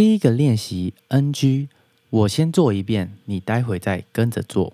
第一个练习 NG，我先做一遍，你待会再跟着做。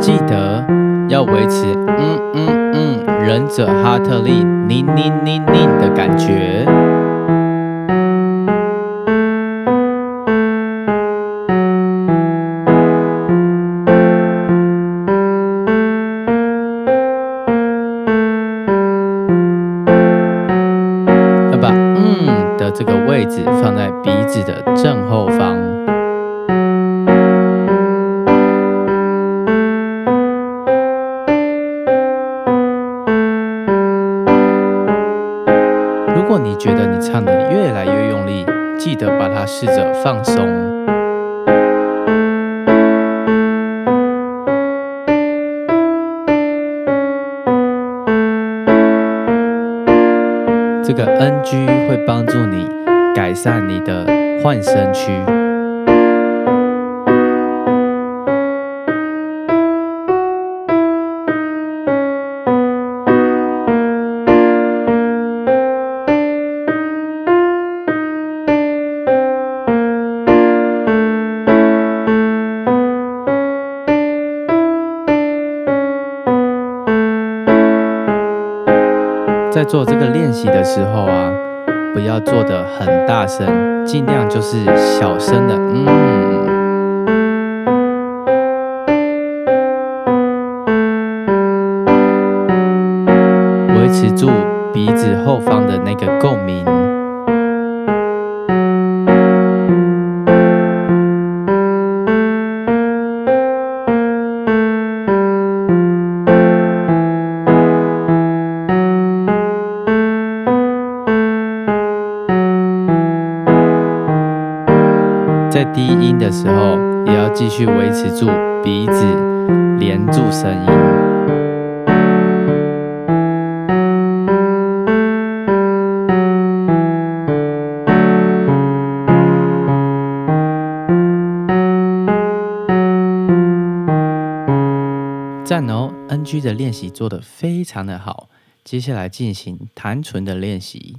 记得要维持嗯嗯嗯忍者哈特利你你你你的感觉。要把嗯的这个位置放在鼻子的正后方。如果你觉得你唱的越来越用力，记得把它试着放松。这个 NG 会帮助你改善你的换声区。在做这个练习的时候啊，不要做的很大声，尽量就是小声的，嗯。维持住鼻子后方的那个共鸣。在低音的时候，也要继续维持住鼻子连住声音。赞哦！NG 的练习做得非常的好，接下来进行弹唇的练习。